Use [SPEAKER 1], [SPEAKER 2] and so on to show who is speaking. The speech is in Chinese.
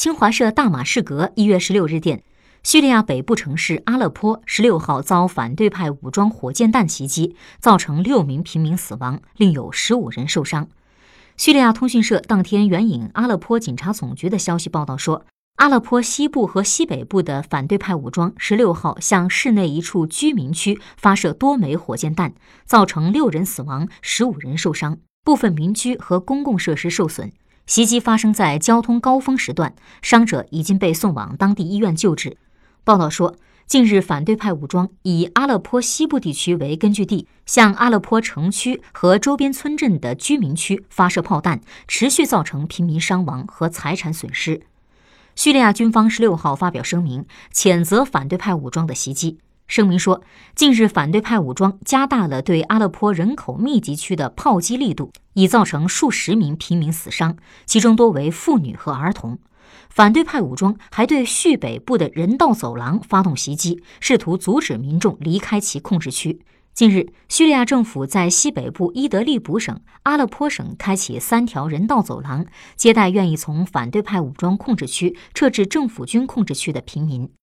[SPEAKER 1] 新华社大马士革一月十六日电，叙利亚北部城市阿勒颇十六号遭反对派武装火箭弹袭击，造成六名平民死亡，另有十五人受伤。叙利亚通讯社当天援引阿勒颇警察总局的消息报道说，阿勒颇西部和西北部的反对派武装十六号向市内一处居民区发射多枚火箭弹，造成六人死亡，十五人受伤，部分民居和公共设施受损。袭击发生在交通高峰时段，伤者已经被送往当地医院救治。报道说，近日反对派武装以阿勒颇西部地区为根据地，向阿勒颇城区和周边村镇的居民区发射炮弹，持续造成平民伤亡和财产损失。叙利亚军方十六号发表声明，谴责反对派武装的袭击。声明说，近日反对派武装加大了对阿勒颇人口密集区的炮击力度，已造成数十名平民死伤，其中多为妇女和儿童。反对派武装还对叙北部的人道走廊发动袭击，试图阻止民众离开其控制区。近日，叙利亚政府在西北部伊德利卜省、阿勒颇省开启三条人道走廊，接待愿意从反对派武装控制区撤至政府军控制区的平民。